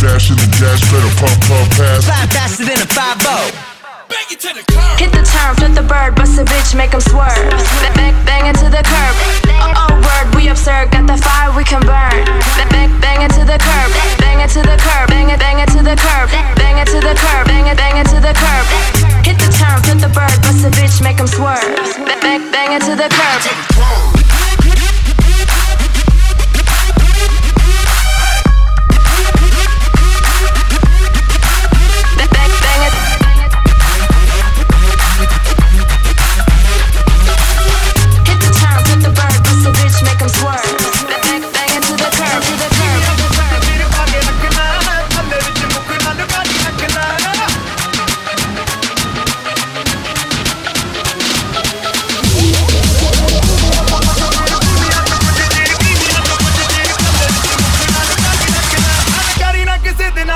Dash in the dash, better pump, pump, pass. Fly faster than a 5 Hit the turn, flip the bird, bust a bitch, make him swerve. Bang back, bang into the curb. Oh, oh, word, we absurd, got the fire we can burn. Bang back, bang into the curb. Bang into the curb, bang it, bang into the curb. Bang into the curb, bang it, bang into the curb. Hit the turn, flip the bird, bust a bitch, make him swerve. Bang back, bang into the curb.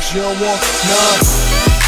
times you don't want none.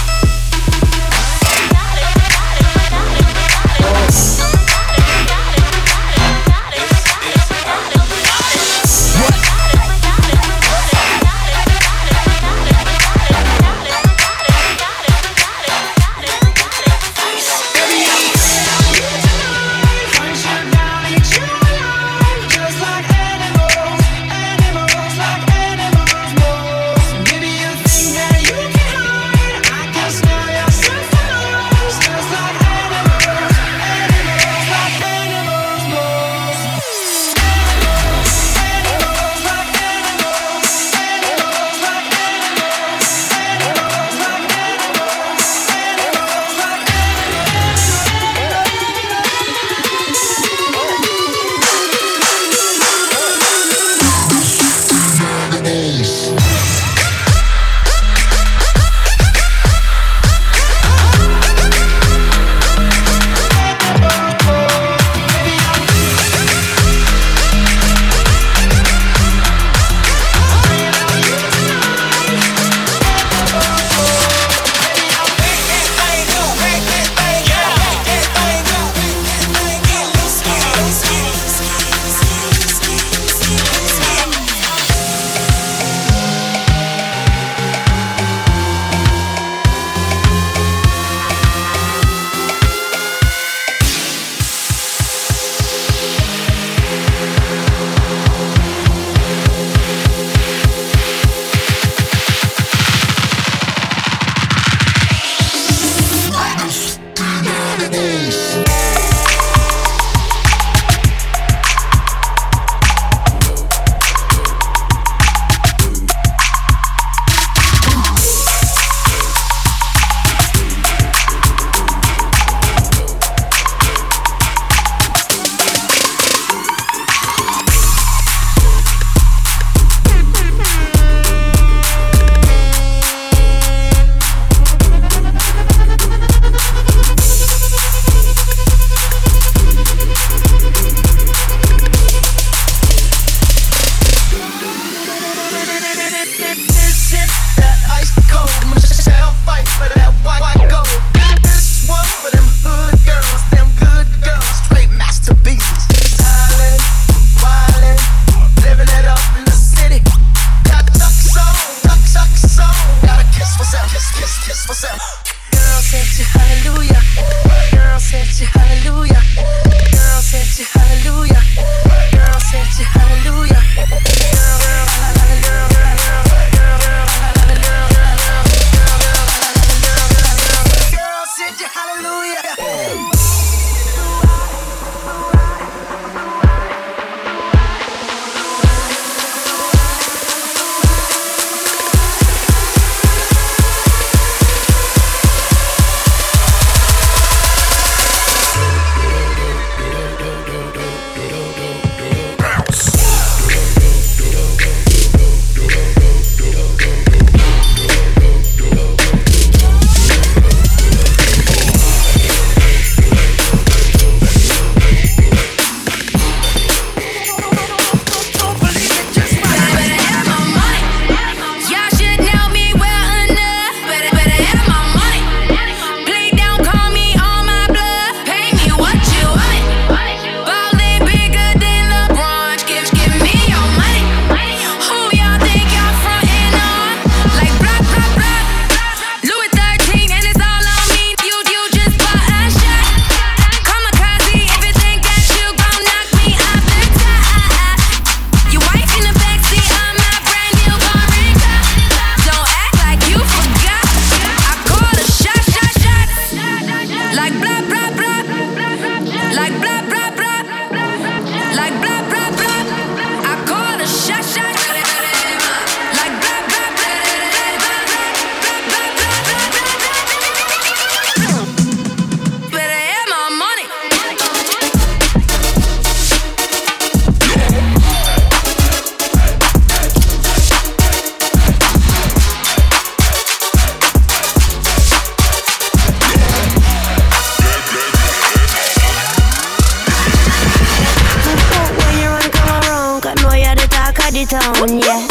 Of the town, yeah.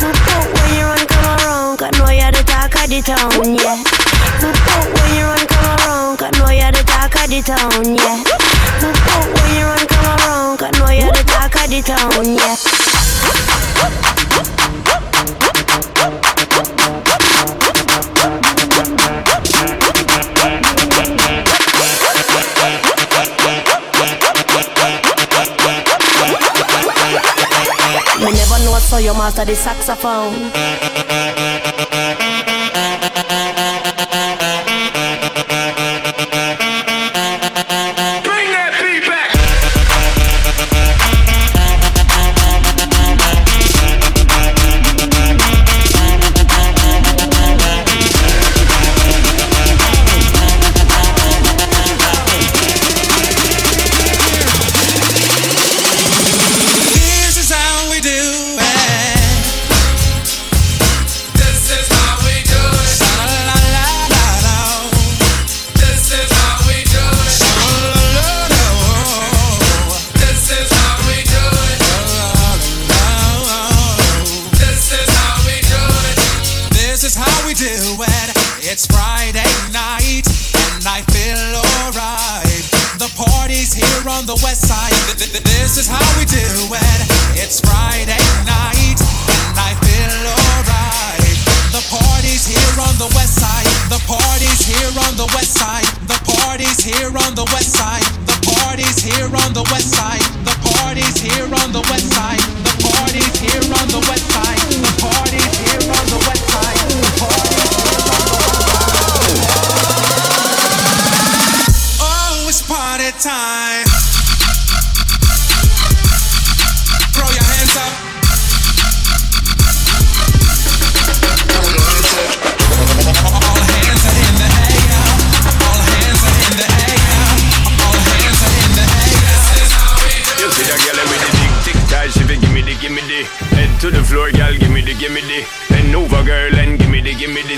Look out when you run, come around, cause know you're the talk of the town, yeah. Look out when you run, come around, cause know you're the talk of the town, yeah. Look out when you run, come around, cause know you're the talk of the town, yeah. Me never know so you master the saxophone.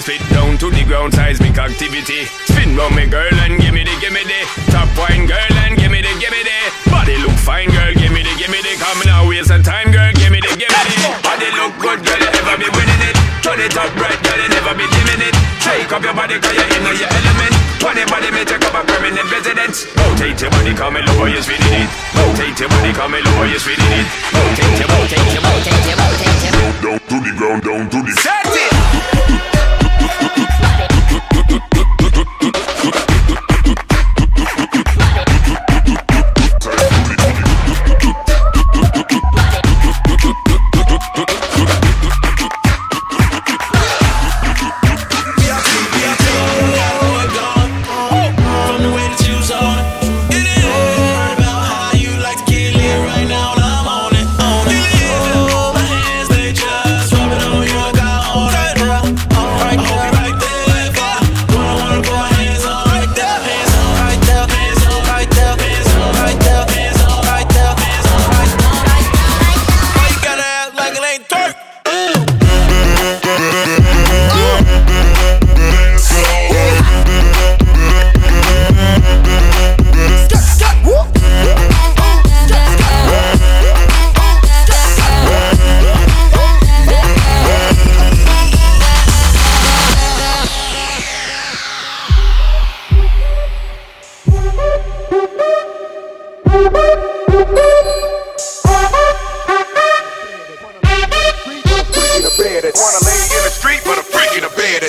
body split down to the ground seismic activity. Spin round me girl and gimme the gimme the. Top wine girl and gimme the gimme the. Body look fine girl gimme the gimme the. Come now waste some time girl gimme the gimme the. Body look good girl you ever be winning it. Turn it up right girl you never be dimming it. Shake up your body cause you're in your element. Funny body may take up a permanent residence. Rotate your body come and lower your speed in it. Rotate your body come and lower your speed in it. Rotate your, rotate your, rotate your, rotate your. Down to the ground, down to the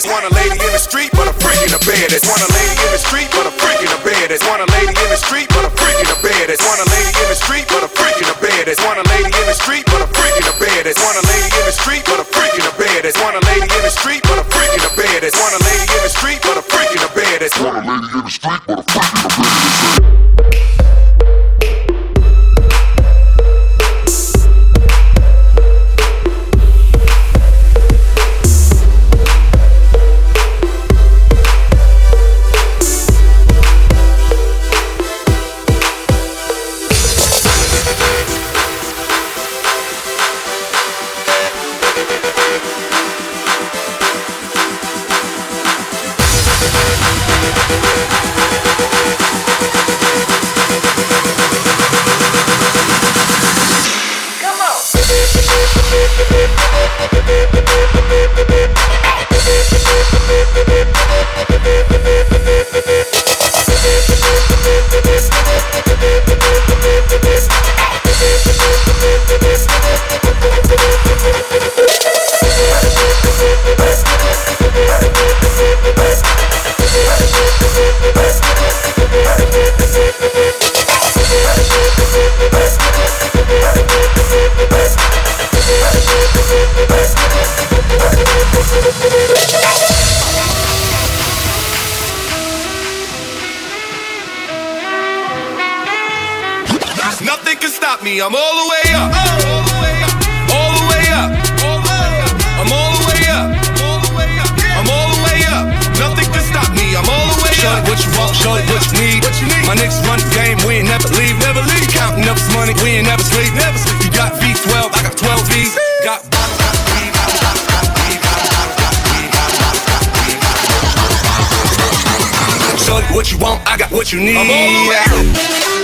baddest. Want a lady in the street, but a freak in the baddest. Want a lady in the street, but a freak in the baddest. Want a lady in the street, but a freak in the baddest. Want a lady in the street, but a freak in the baddest. Want a lady in the street, but a freak in the baddest. Want a lady in the street, but a freak in the baddest. Want a lady in the street, but a freak in the baddest. Want a lady in the street, but a freak in the baddest. Want a lady in the street, but a freak in the baddest. You want, I got what you need.